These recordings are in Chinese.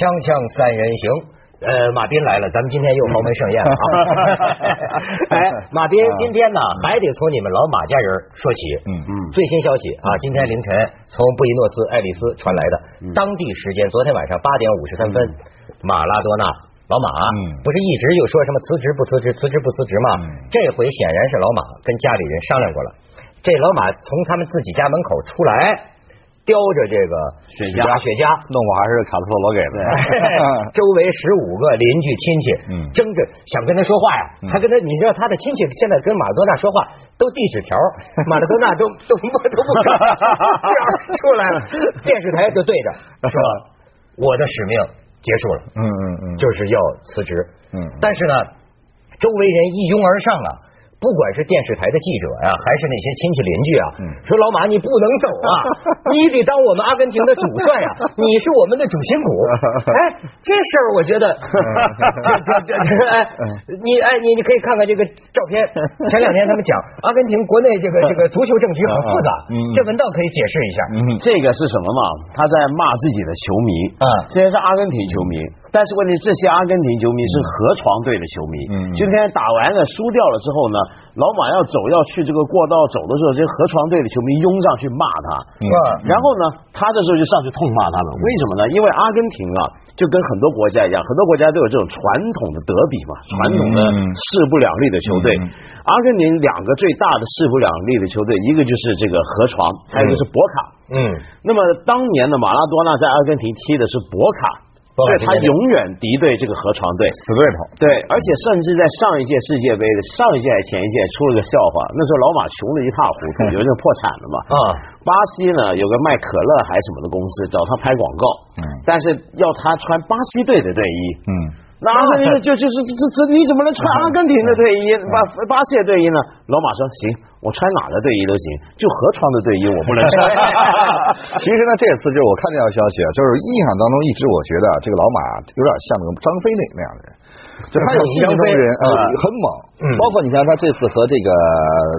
锵锵三人行，呃，马斌来了，咱们今天又豪门盛宴了啊！哎，马斌，今天呢还得从你们老马家人说起。嗯嗯，最新消息啊，今天凌晨从布宜诺斯艾利斯传来的，当地时间昨天晚上八点五十三分，马拉多纳老马，不是一直又说什么辞职不辞职，辞职不辞职吗？这回显然是老马跟家里人商量过了，这老马从他们自己家门口出来。叼着这个雪茄，雪茄，弄我还是卡斯特罗给的。周围十五个邻居亲戚，嗯。争着想跟他说话呀，还跟他，你知道他的亲戚现在跟马拉多纳说话都递纸条，马拉多纳都都都不敢 出来了，电视台就对着说，我的使命结束了，嗯嗯嗯，就是要辞职，嗯，但是呢，周围人一拥而上啊。不管是电视台的记者呀，还是那些亲戚邻居啊，说老马你不能走啊，你得当我们阿根廷的主帅啊，你是我们的主心骨。哎，这事儿我觉得，这这这哎，你哎你你可以看看这个照片。前两天他们讲阿根廷国内这个这个足球政局很复杂，这文道可以解释一下。这个是什么嘛？他在骂自己的球迷啊，这些是阿根廷球迷，但是问题这些阿根廷球迷是河床队的球迷。嗯，今天打完了输掉了之后呢？老马要走要去这个过道走的时候，这些河床队的球迷拥上去骂他，嗯然后呢，他这时候就上去痛骂他们。为什么呢？因为阿根廷啊，就跟很多国家一样，很多国家都有这种传统的德比嘛，传统的势不两立的球队。阿根廷两个最大的势不两立的球队，一个就是这个河床，还有一个是博卡。嗯，那么当年的马拉多纳在阿根廷踢的是博卡。对他永远敌对这个河床队，死对头。对，而且甚至在上一届世界杯的上一届还前一届出了个笑话，那时候老马穷的一塌糊涂，有点破产了嘛。啊，巴西呢有个卖可乐还是什么的公司找他拍广告，嗯，但是要他穿巴西队的队衣，嗯。那阿根廷就就是这这你怎么能穿阿根廷的队衣巴巴西的队衣呢？老马说行，我穿哪的队衣都行，就河床的队衣我不能穿。其实呢，这次就是我看这条消息啊，就是印象当中一直我觉得这个老马有点像那个张飞那那样的人。就他有心中人呃很猛，包括你像他这次和这个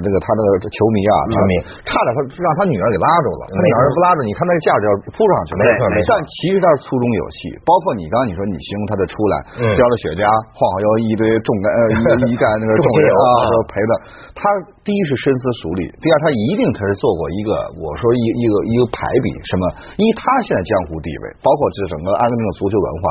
这个他那个球迷啊，球迷差点他让他女儿给拉住了，他女儿不拉住，你看那个架子要扑上去，没错没错。但其实他是粗中有细，包括你刚刚你说你形容他的出来，叼着雪茄晃晃悠一堆重呃一 一站那个重人啊陪的，他第一是深思熟虑，第二他一定他是做过一个我说一一个一个排比什么，因为他现在江湖地位，包括这整个阿根廷的足球文化，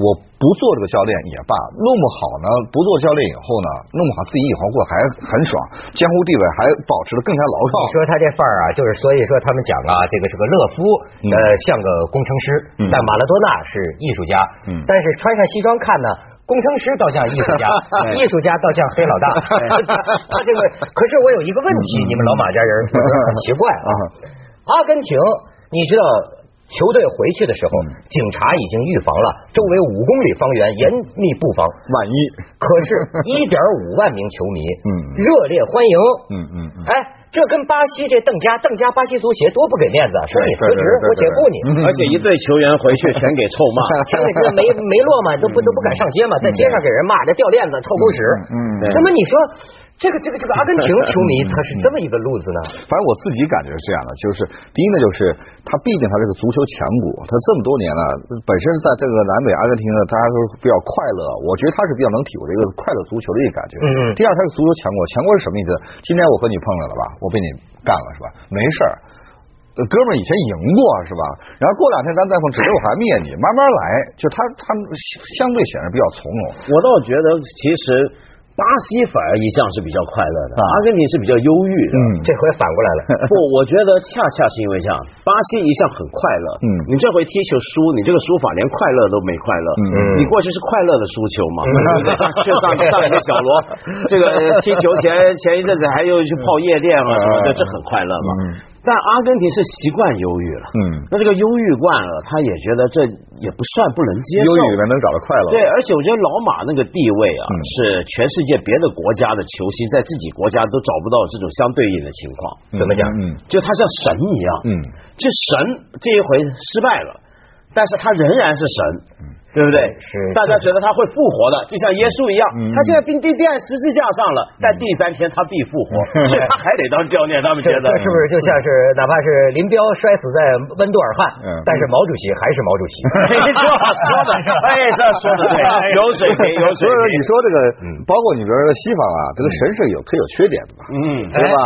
我。不做这个教练也罢，弄不好呢。不做教练以后呢，弄不好自己以后过还很爽，江湖地位还保持的更加牢靠。你说他这范儿啊，就是所以说他们讲啊，这个是个乐夫，呃，像个工程师，但马拉多纳是艺术家。嗯，但是穿上西装看呢，工程师倒像艺术家，艺术家倒像黑老大。他这个，可是我有一个问题，你们老马家人很奇怪啊，阿根廷，你知道？球队回去的时候，警察已经预防了，周围五公里方圆严密布防，万一。可是 一点五万名球迷，嗯，热烈欢迎，嗯嗯。哎，这跟巴西这邓家邓家巴西足协多不给面子，说你辞职我解雇你，而且一队球员回去全给臭骂，全给这没没落嘛，都不都不敢上街嘛，在街上给人骂，这掉链子臭狗屎。嗯，那么你说？这个这个这个阿根廷球迷他是这么一个路子呢？反正我自己感觉是这样的，就是第一呢，就是他毕竟他是个足球强国，他这么多年了，本身在这个南美阿根廷呢，大家都比较快乐，我觉得他是比较能体会这个快乐足球的一个感觉。嗯嗯。第二，他是足球强国，强国是什么意思？今天我和你碰上了吧，我被你干了是吧？没事儿，哥们儿以前赢过是吧？然后过两天咱再碰，指定我还灭你，慢慢来。就他他相对显然比较从容。我倒觉得其实。巴西反而一向是比较快乐的，阿根廷是比较忧郁的。嗯，这回反过来了。不，我觉得恰恰是因为这样，巴西一向很快乐。嗯，你这回踢球输，你这个输法连快乐都没快乐。嗯，你过去是快乐的输球嘛？上去上上一个小罗，这个踢球前前一阵子还又去泡夜店嘛什么的，这很快乐嘛。但阿根廷是习惯忧郁了，嗯，那这个忧郁惯了，他也觉得这也不算不能接受，忧郁里面能找到快乐。对，而且我觉得老马那个地位啊，是全世界别的国家的球星在自己国家都找不到这种相对应的情况。怎么讲？嗯，就他像神一样，嗯，这神这一回失败了，但是他仍然是神。对不对？是，大家觉得他会复活的，就像耶稣一样，他现在钉钉在十字架上了，但第三天他必复活，所以他还得当教练。他们觉得是不是就像是哪怕是林彪摔死在温都尔汗，但是毛主席还是毛主席？没错，说的是，哎，这说的对，有水平，有水平。所以你说这个，包括你比如说西方啊，这个神是有可有缺点的嘛，嗯，对吧？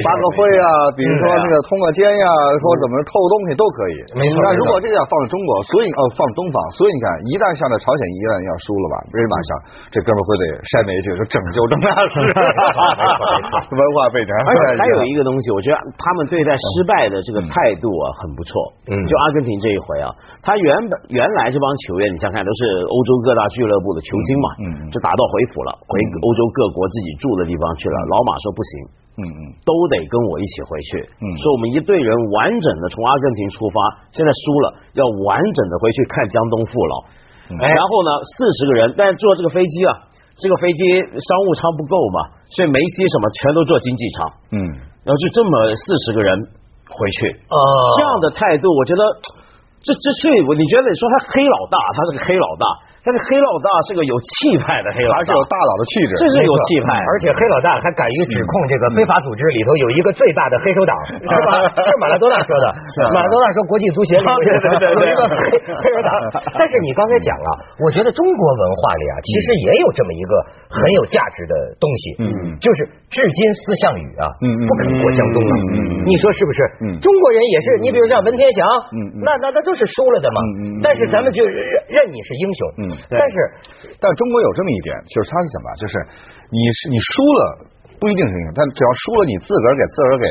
发个会啊，比如说那个通个奸呀，说怎么偷东西都可以。没错。那如果这个要放在中国，所以哦放东方，所以你看，一旦像在朝鲜一旦要输了吧，立马想这哥们会得晒煤去，说拯救郑大师，文化背景。而且还有一个东西，我觉得他们对待失败的这个态度啊很不错。嗯，就阿根廷这一回啊，他原本原来这帮球员，你想看都是欧洲各大俱乐部的球星嘛，嗯，就打道回府了，回欧洲各国自己住的地方去了。老马说不行。嗯嗯，都得跟我一起回去。嗯，说我们一队人完整的从阿根廷出发，现在输了，要完整的回去看江东父老。然后呢，四十个人，但坐这个飞机啊，这个飞机商务舱不够嘛，所以梅西什么全都坐经济舱。嗯，然后就这么四十个人回去。哦，这样的态度，我觉得这这所以你觉得你说他黑老大，他是个黑老大。但是黑老大是个有气派的黑老大，而且有大佬的气质，这是有气派。而且黑老大还敢于指控这个非法组织里头有一个最大的黑手党，是吧？是马拉多纳说的。马拉多纳说国际足协里有一个 黑 黑手党。但是你刚才讲了，我觉得中国文化里啊，其实也有这么一个很有价值的东西，嗯，就是至今思项羽啊，嗯不肯过江东了。你说是不是？嗯，中国人也是，你比如像文天祥，嗯那那那都是输了的嘛。嗯但是咱们就认认你是英雄，嗯。但是，但中国有这么一点，就是他是怎么？就是你是你输了不一定是英雄，但只要输了，你自个儿给自个儿给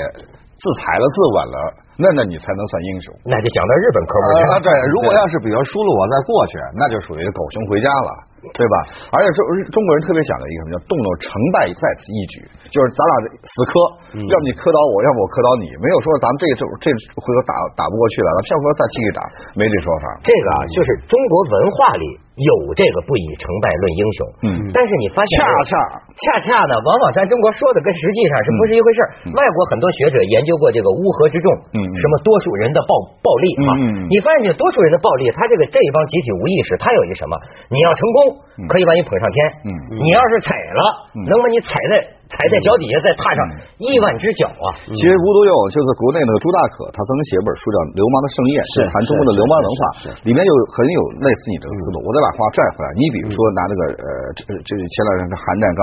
自裁了、自刎了，那那你才能算英雄。那就讲到日本科目啊，对，如果要是比如输了，我再过去，那就属于狗熊回家了。对吧？而且中中国人特别讲的一个什么叫动动成败在此一举，就是咱俩死磕，要么你磕倒我，要么我磕倒你，没有说咱们这这这回头打打不过去了，咱票回再继续打，没这说法。这个啊，就是中国文化里有这个不以成败论英雄。嗯。但是你发现恰恰恰恰呢，往往咱中国说的跟实际上是不是一回事？外国很多学者研究过这个乌合之众，嗯，什么多数人的暴暴力啊，你发现这多数人的暴力，他这个这一帮集体无意识，他有一什么？你要成功。可以把你捧上天，嗯，你要是踩了，能把你踩在。踩在脚底下，再踏上亿万只脚啊！其实无独有偶，就是国内那个朱大可，他曾经写本书叫《流氓的盛宴》，是谈中国的流氓文化，里面有很有类似你这个思路。我再把话拽回来，你比如说拿那个呃，这这前两天韩战刚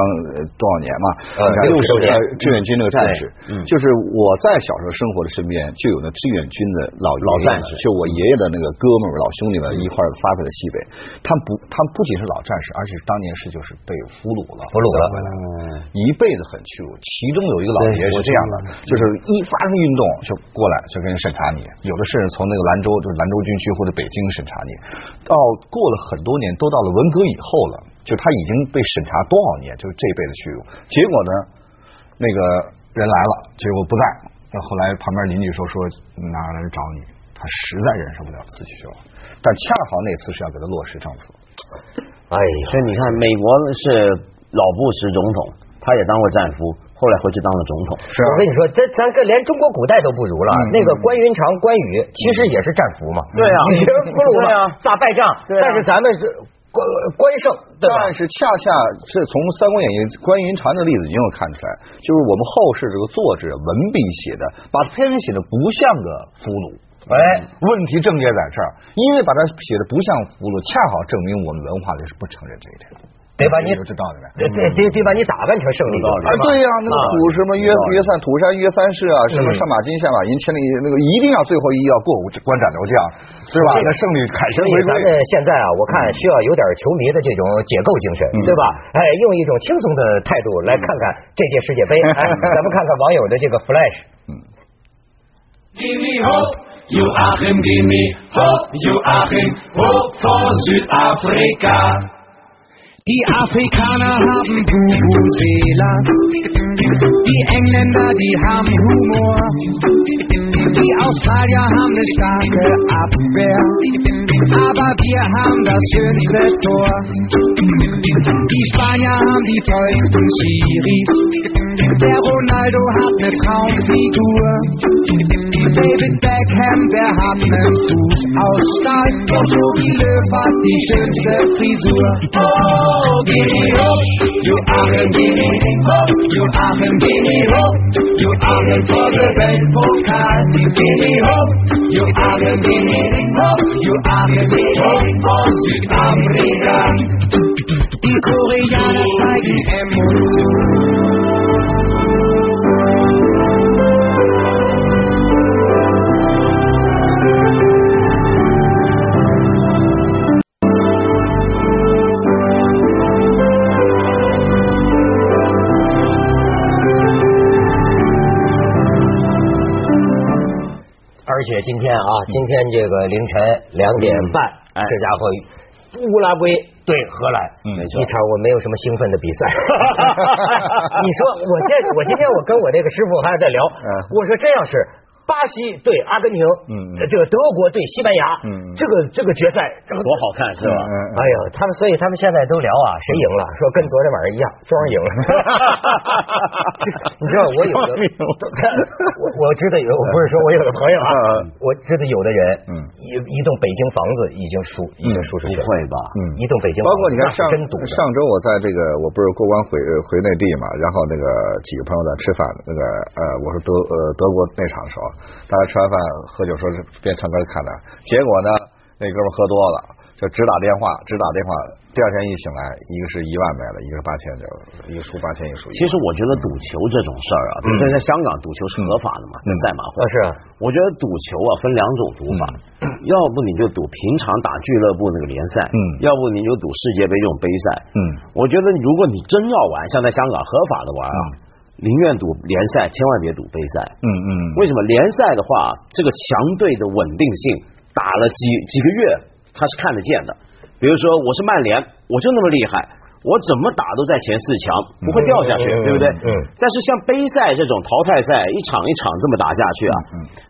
多少年嘛，六十年。志愿军那个战士，就是我在小时候生活的身边就有那志愿军的老老战士，就我爷爷的那个哥们儿、老兄弟们一块发配的西北，他不，他不仅是老战士，而且当年是就是被俘虏了，俘虏了，一辈。子很屈辱，其中有一个老爷是这样的，就是一发生运动就过来就给你审查你，有的是从那个兰州，就是兰州军区或者北京审查你，到过了很多年，都到了文革以后了，就他已经被审查多少年，就是这辈子屈辱。结果呢，那个人来了，结果不在，那后来旁边邻居说说哪个人找你，他实在忍受不了，自己去了。但恰好那次是要给他落实政策。哎，所以你看，美国是老布什总统。他也当过战俘，后来回去当了总统。是我跟你说，这咱跟连中国古代都不如了。那个关云长、关羽其实也是战俘嘛。对啊，你是俘虏嘛，打败仗？但是咱们是关关胜，但是恰恰是从《三国演义》关云长的例子，你又看出来，就是我们后世这个作者文笔写的，把他偏偏写的不像个俘虏。哎，问题症结在这儿，因为把它写的不像俘虏，恰好证明我们文化里是不承认这一点。得把你知道的呗，得得得得把你打扮成胜利啊！对呀，那个土什么约约三土山约三世啊，什么上马金下马银，千里那个一定要最后一要过五关斩六将，对吧？那胜利凯旋回归。咱们现在啊，我看需要有点球迷的这种解构精神，对吧？哎，用一种轻松的态度来看看这届世界杯。哎，咱们看看网友的这个 flash。嗯。Give me hope, you are him. Give me hope, you are him. Hope for South Africa. Die Afrikaner haben Bubusela, die Engländer, die haben Humor, die Australier haben eine starke Abwehr, aber wir haben das schönste Tor. Die Spanier haben die tollsten Schiris, der Ronaldo hat eine Traumfigur, David Beck Hemd, der hat nen Fuß aus Stahl. Und Yogi Löw hat die schönste Frisur. Oh, geh hoch, Joachim, geh hoch, Joachim, geh hoch, Joachim vor der Weltpokal. Geh hoch, Joachim, geh hoch, Joachim, geh hoch, aus Südamerika. Die Koreaner zeigen Emotionen. 而且今天啊，今天这个凌晨两点半，这家伙乌拉圭对荷兰，没错一场我没有什么兴奋的比赛。你说我现我今天我跟我这个师傅还在聊，我说这要是。巴西对阿根廷，嗯，这个德国对西班牙，嗯，这个这个决赛多好看是吧？哎呦，他们所以他们现在都聊啊，谁赢了？说跟昨天晚上一样，庄赢了。你知道我有的，我我知道有，我不是说我有的朋友啊，我知道有的人，嗯，一一栋北京房子已经输，已经输出去了，不会吧？嗯，一栋北京，包括你看上。上周我在这个我不是过关回回内地嘛，然后那个几个朋友在吃饭，那个呃，我说德呃德国那场的时候。大家吃完饭喝酒，说是边唱歌看的，结果呢，那哥们喝多了，就只打电话，只打电话。第二天一醒来，一个是一万没了，一个是八千，就一个输八千，一个输。其实我觉得赌球这种事儿啊，在在香港赌球是合法的嘛，那赛马会是。我觉得赌球啊分两种赌法，要不你就赌平常打俱乐部那个联赛，嗯，要不你就赌世界杯这种杯赛，嗯。我觉得如果你真要玩，像在香港合法的玩啊。宁愿赌联赛，千万别赌杯赛。嗯嗯，为什么联赛的话，这个强队的稳定性打了几几个月，他是看得见的。比如说，我是曼联，我就那么厉害。我怎么打都在前四强，不会掉下去，对不对？嗯。但是像杯赛这种淘汰赛，一场一场这么打下去啊，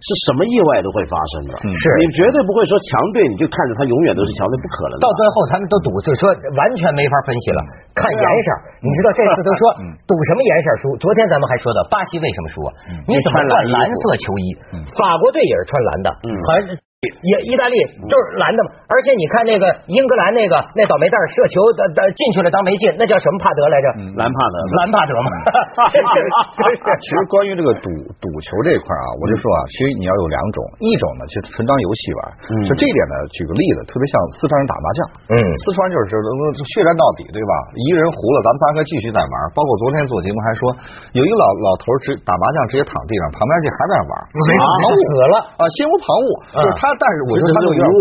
是什么意外都会发生的。是。你绝对不会说强队你就看着他永远都是强队，不可能。到最后他们都赌，就说完全没法分析了，看颜色。你知道这次都说赌什么颜色输？昨天咱们还说的巴西为什么输啊？你怎么换蓝色球衣？法国队也是穿蓝的，好像。也意大利就是蓝的嘛，而且你看那个英格兰那个那倒霉蛋射球的的进去了当没进，那叫什么帕德来着？兰帕德，兰帕德嘛。其实关于这个赌赌球这一块啊，我就说啊，其实你要有两种，一种呢就纯当游戏玩，就这一点呢，举个例子，特别像四川人打麻将，嗯，四川就是血战到底，对吧？一个人糊了，咱们三个继续在玩。包括昨天做节目还说，有一个老老头直打麻将直接躺地上，旁边这还在那玩，没死了啊，心无旁骛，就是他。但是我觉得他有点过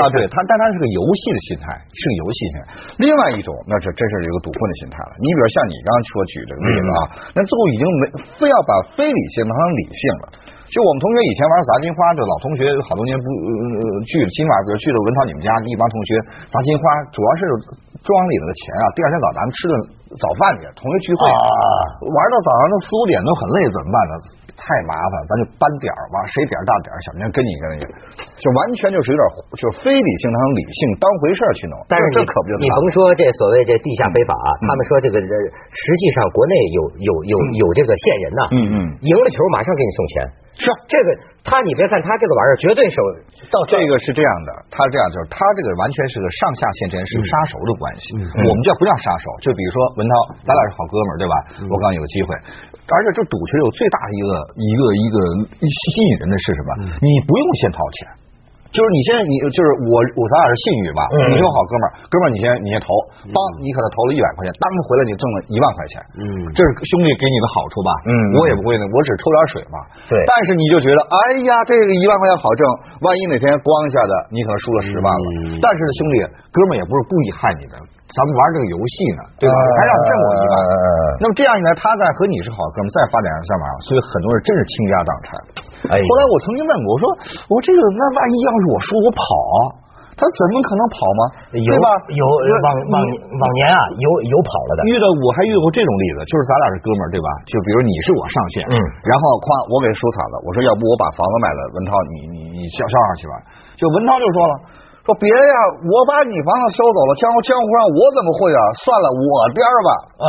啊，对他，但他是个游戏的心态，是个游戏心态。另外一种，那是真是一个赌棍的心态了。你比如像你刚刚说举这个例子啊，那最后已经没非要把非理性当成理性了。就我们同学以前玩砸金花，就老同学好多年不聚，今晚比如去了文涛你们家，一帮同学砸金花，主要是庄里头的钱啊。第二天早咱们吃顿早饭去，同学聚会，啊玩到早上那四五点都很累，怎么办呢？太麻烦，咱就搬点儿吧，谁点儿大点儿，小明跟你跟你，就完全就是有点，就是非理性当理性当回事儿去弄。但是这可不就你甭说这所谓这地下非法，他们说这个实际上国内有有有有这个线人呐，嗯嗯，赢了球马上给你送钱。是这个，他你别看他这个玩意儿，绝对是到这个是这样的，他这样就是他这个完全是个上下线之间是杀手的关系。我们叫不叫杀手？就比如说文涛，咱俩是好哥们儿，对吧？我刚有个机会，而且这赌球有最大的一个一个一个吸引人的是什么？你不用先掏钱。就是你现在你就是我我咱俩是信誉吧，你是我好哥们儿，哥们儿你先你先投，帮你可能投了一百块钱，当回来你挣了一万块钱，嗯，这是兄弟给你的好处吧，嗯，我也不会呢，我只抽点水嘛，对，但是你就觉得哎呀这个一万块钱好挣，万一哪天光一下子你可能输了十万了，但是兄弟哥们儿也不是故意害你的，咱们玩这个游戏呢，对吧？还让挣我一万，那么这样一来他在和你是好哥们儿，再发展上嘛，所以很多人真是倾家荡产。哎，后来我曾经问过，我说我这个那万一要是我说我跑，他怎么可能跑吗？有吧？有往往往年啊，有有跑了的。遇到我还遇过这种例子，就是咱俩是哥们儿，对吧？就比如你是我上线，嗯，然后夸我给收惨了，我说要不我把房子卖了，文涛你你你消消上去吧。就文涛就说了，说别呀，我把你房子收走了，江湖江湖上我怎么会啊？算了，我边儿吧。啊，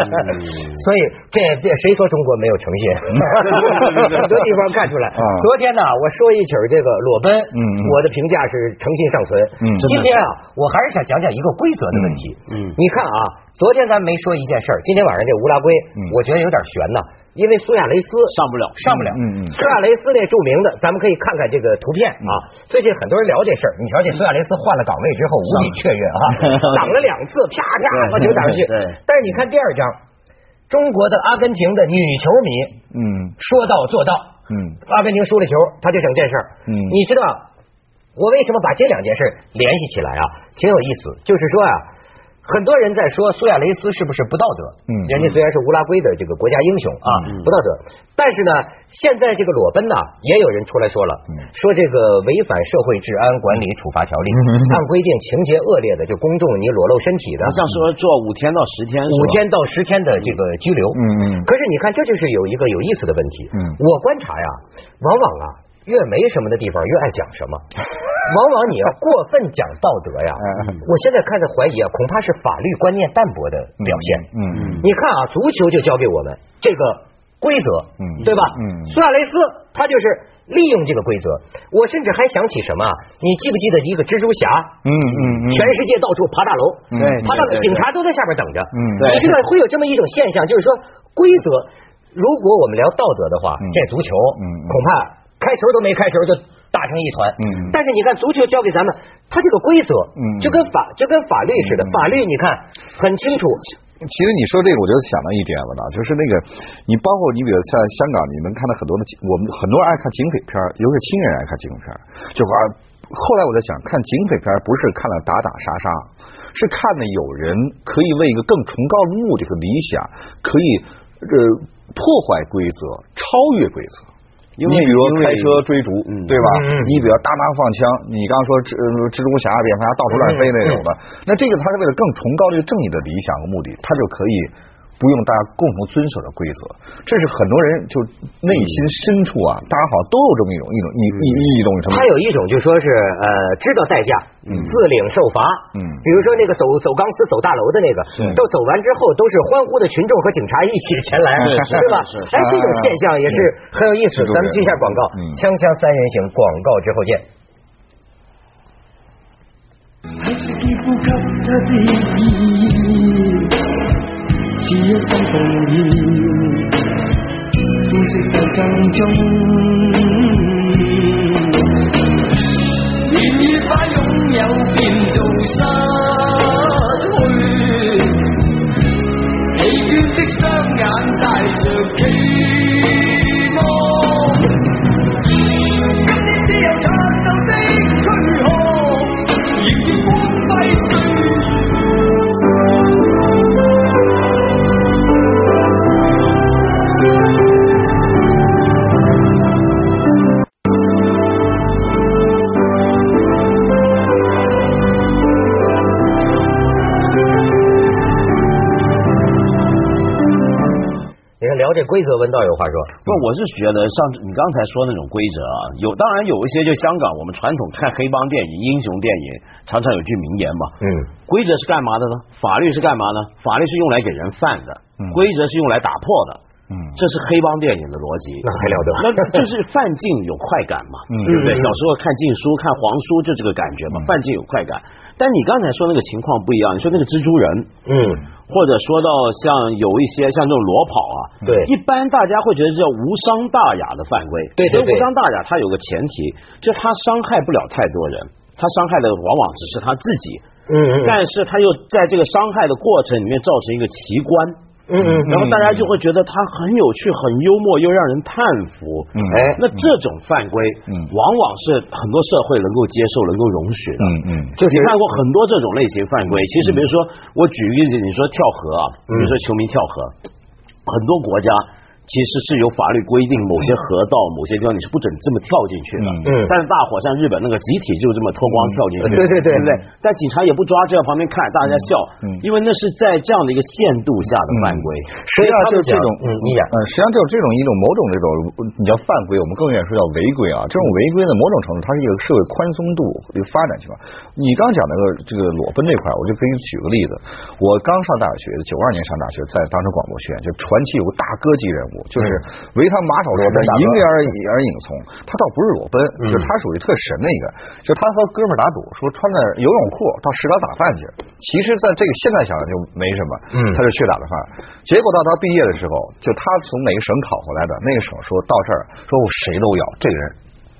所以这别谁说中国没有诚信？很 多地方看出来。昨天呢，我说一曲这个裸奔，嗯，我的评价是诚信尚存。嗯，今天啊，我还是想讲讲一个规则的问题。嗯，你看啊，昨天咱没说一件事儿，今天晚上这乌拉圭，我觉得有点悬呐。因为苏亚雷斯上不了，上不了。嗯嗯。苏亚雷斯那著名的，咱们可以看看这个图片啊。最近很多人聊这事儿，你瞧这苏亚雷斯换了岗位之后无比雀跃啊，挡了两次，啪啪把球打出去。但是你看第二张，中国的阿根廷的女球迷，嗯，说到做到，嗯，阿根廷输了球，他就整这事儿。嗯。你知道我为什么把这两件事联系起来啊？挺有意思，就是说啊。很多人在说苏亚雷斯是不是不道德？嗯，人家虽然是乌拉圭的这个国家英雄啊，不道德。但是呢，现在这个裸奔呢，也有人出来说了，说这个违反社会治安管理处罚条例，按规定情节恶劣的就公众你裸露身体的，像说做五天到十天，五天到十天的这个拘留。嗯嗯。可是你看，这就是有一个有意思的问题。嗯。我观察呀，往往啊。越没什么的地方，越爱讲什么。往往你要过分讲道德呀，我现在开始怀疑啊，恐怕是法律观念淡薄的表现。嗯嗯，你看啊，足球就教给我们这个规则，对吧？嗯，苏亚雷斯他就是利用这个规则。我甚至还想起什么？你记不记得一个蜘蛛侠？嗯嗯嗯，全世界到处爬大楼，对，爬大楼，警察都在下边等着。嗯，你知道会有这么一种现象，就是说规则，如果我们聊道德的话，这足球，嗯，恐怕。开球都没开球就打成一团，嗯，但是你看足球教给咱们，它这个规则，嗯，就跟法就跟法律似的，法律你看很清楚。其实你说这个，我就想到一点了呢，就是那个你包括你比如像香港，你能看到很多的，我们很多人爱看警匪片，尤其是青年人爱看警匪片，就玩后来我在想，看警匪片不是看了打打杀杀，是看的有人可以为一个更崇高的目的和理想，可以呃破坏规则，超越规则。你比如开车追逐，对吧？你比如大拿放枪，你刚刚说蜘蜘蛛侠、蝙蝠侠到处乱飞那种的，那这个他是为了更崇高这个正义的理想和目的，他就可以。不用大家共同遵守的规则，这是很多人就内心深处啊，大家好像都有这么一种一种一一一种什么？他有一种就说是呃，知道代价，自领受罚。嗯，比如说那个走走钢丝走大楼的那个，都走完之后都是欢呼的群众和警察一起前来，对吧？哎，这种现象也是很有意思。咱们接一下广告，锵锵三人行，广告之后见。是一生奉献，呼吸斗争中，愿与把拥有变做失这规则，文道有话说。不，我是觉得像你刚才说那种规则啊，有当然有一些，就香港我们传统看黑帮电影、英雄电影，常常有句名言嘛。嗯。规则是干嘛的呢？法律是干嘛呢？法律是用来给人犯的，规则是用来打破的。嗯。这是黑帮电影的逻辑。那还了得？那就是犯禁有快感嘛，对不对？小时候看禁书、看黄书就这个感觉嘛，犯禁有快感。但你刚才说那个情况不一样，你说那个蜘蛛人，嗯。或者说到像有一些像这种裸跑啊，对，一般大家会觉得叫无伤大雅的犯规，对对对，无伤大雅它有个前提，就他伤害不了太多人，他伤害的往往只是他自己，嗯嗯，但是他又在这个伤害的过程里面造成一个奇观。嗯嗯，然后大家就会觉得他很有趣、很幽默，又让人叹服。嗯，哎，那这种犯规，嗯，往往是很多社会能够接受、能够容许的。嗯嗯，就你看过很多这种类型犯规。其实，比如说，我举个例子，你说跳河啊，比如说球迷跳河，很多国家其实是有法律规定，某些河道、某些地方你是不准这么跳进去的。嗯。但是大伙像日本那个集体就这么脱光跳进去。对对对，对不对？但警察也不抓，就在旁边看，大家笑。嗯。因为那是在这样的一个限度下的犯规。实际上就是这种，嗯，你讲，嗯，实际上就是这种一种某种这种，你叫犯规，我们更愿意说叫违规啊。这种违规的某种程度，它是一个社会宽松度一个发展情况。你刚讲那个这个裸奔这块，我就给你举个例子。我刚上大学，九二年上大学，在当时广播学院，就传奇有个大哥级人物，就是维他马首是瞻，迎面而而影从。他倒不是裸奔，就他属于特神的一个，就他和哥们打赌，说穿着游泳裤到食堂打饭去。其实，在这个现在想想就没什么，嗯，他就去打的饭。结果到他毕业的时候，就他从哪个省考回来的，那个省说到这儿，说我谁都要这个人。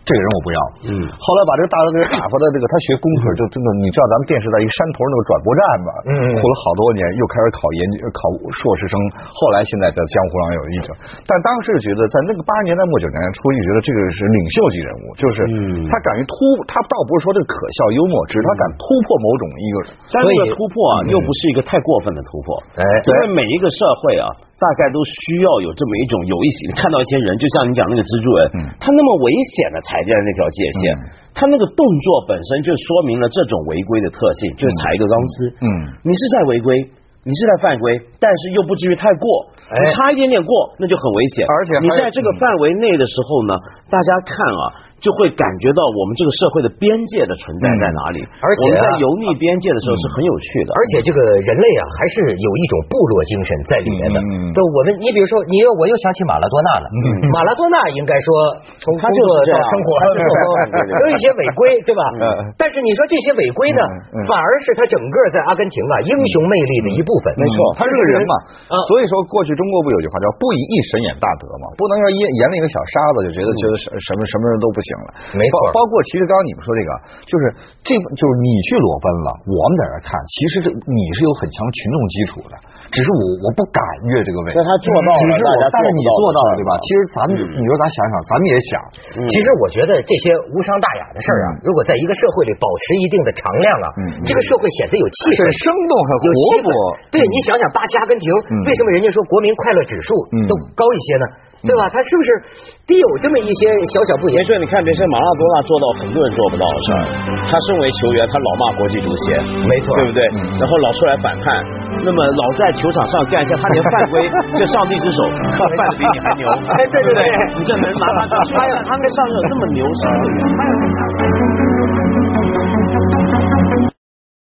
这个人我不要。嗯。后来把这个大哥给打发到这个，他学工科，就真的，你知道咱们电视在一个山头那个转播站吧？嗯。苦了好多年，又开始考研究，考硕士生。后来现在在江湖上有一者，但当时觉得在那个八十年代末九十年代初，就觉得这个是领袖级人物，就是他敢于突，他倒不是说这个可笑幽默，只是他敢突破某种一个。但这个突破啊，又不是一个太过分的突破。哎。因为每一个社会啊。大概都需要有这么一种有一些看到一些人，就像你讲那个蜘蛛人，他那么危险的踩在那条界限，他那个动作本身就说明了这种违规的特性，就是踩一个钢丝。嗯，你是在违规，你是在犯规，但是又不至于太过，你差一点点过那就很危险。而且你在这个范围内的时候呢，大家看啊。就会感觉到我们这个社会的边界的存在在哪里，而且在游历边界的时候是很有趣的。而且这个人类啊，还是有一种部落精神在里面的。就我们，你比如说，你又我又想起马拉多纳了。马拉多纳应该说从工作到生活 都 有一些违规，对吧？但是你说这些违规呢，反而是他整个在阿根廷啊英雄魅力的一部分。没错，他是个人嘛。所以说，过去中国不有句话叫“不以一神掩大德”嘛，不能说眼眼里一个小沙子就觉得觉得什什么什么人都不行。了，没错。包括其实刚刚你们说这个，就是这就是你去裸奔了，我们在这看，其实这你是有很强群众基础的，只是我我不敢越这个位。但他做到了，但是你做到了，对吧？其实咱们你说咱想想，咱们也想。其实我觉得这些无伤大雅的事儿啊，如果在一个社会里保持一定的常量啊，这个社会显得有气氛、生动、很活泼。对你想想，巴西、阿根廷，为什么人家说国民快乐指数都高一些呢？对吧？他是不是得有这么一些小小不？别说你看，别说马拉多纳做到很多人做不到的事儿。他身为球员，他老骂国际足协，没错，对不对？然后老出来反叛，那么老在球场上干一下，他连 犯规，这上帝之手，犯的比你还牛，哎，对对对，你这能拿他？他要他们上面有这么牛，是不是？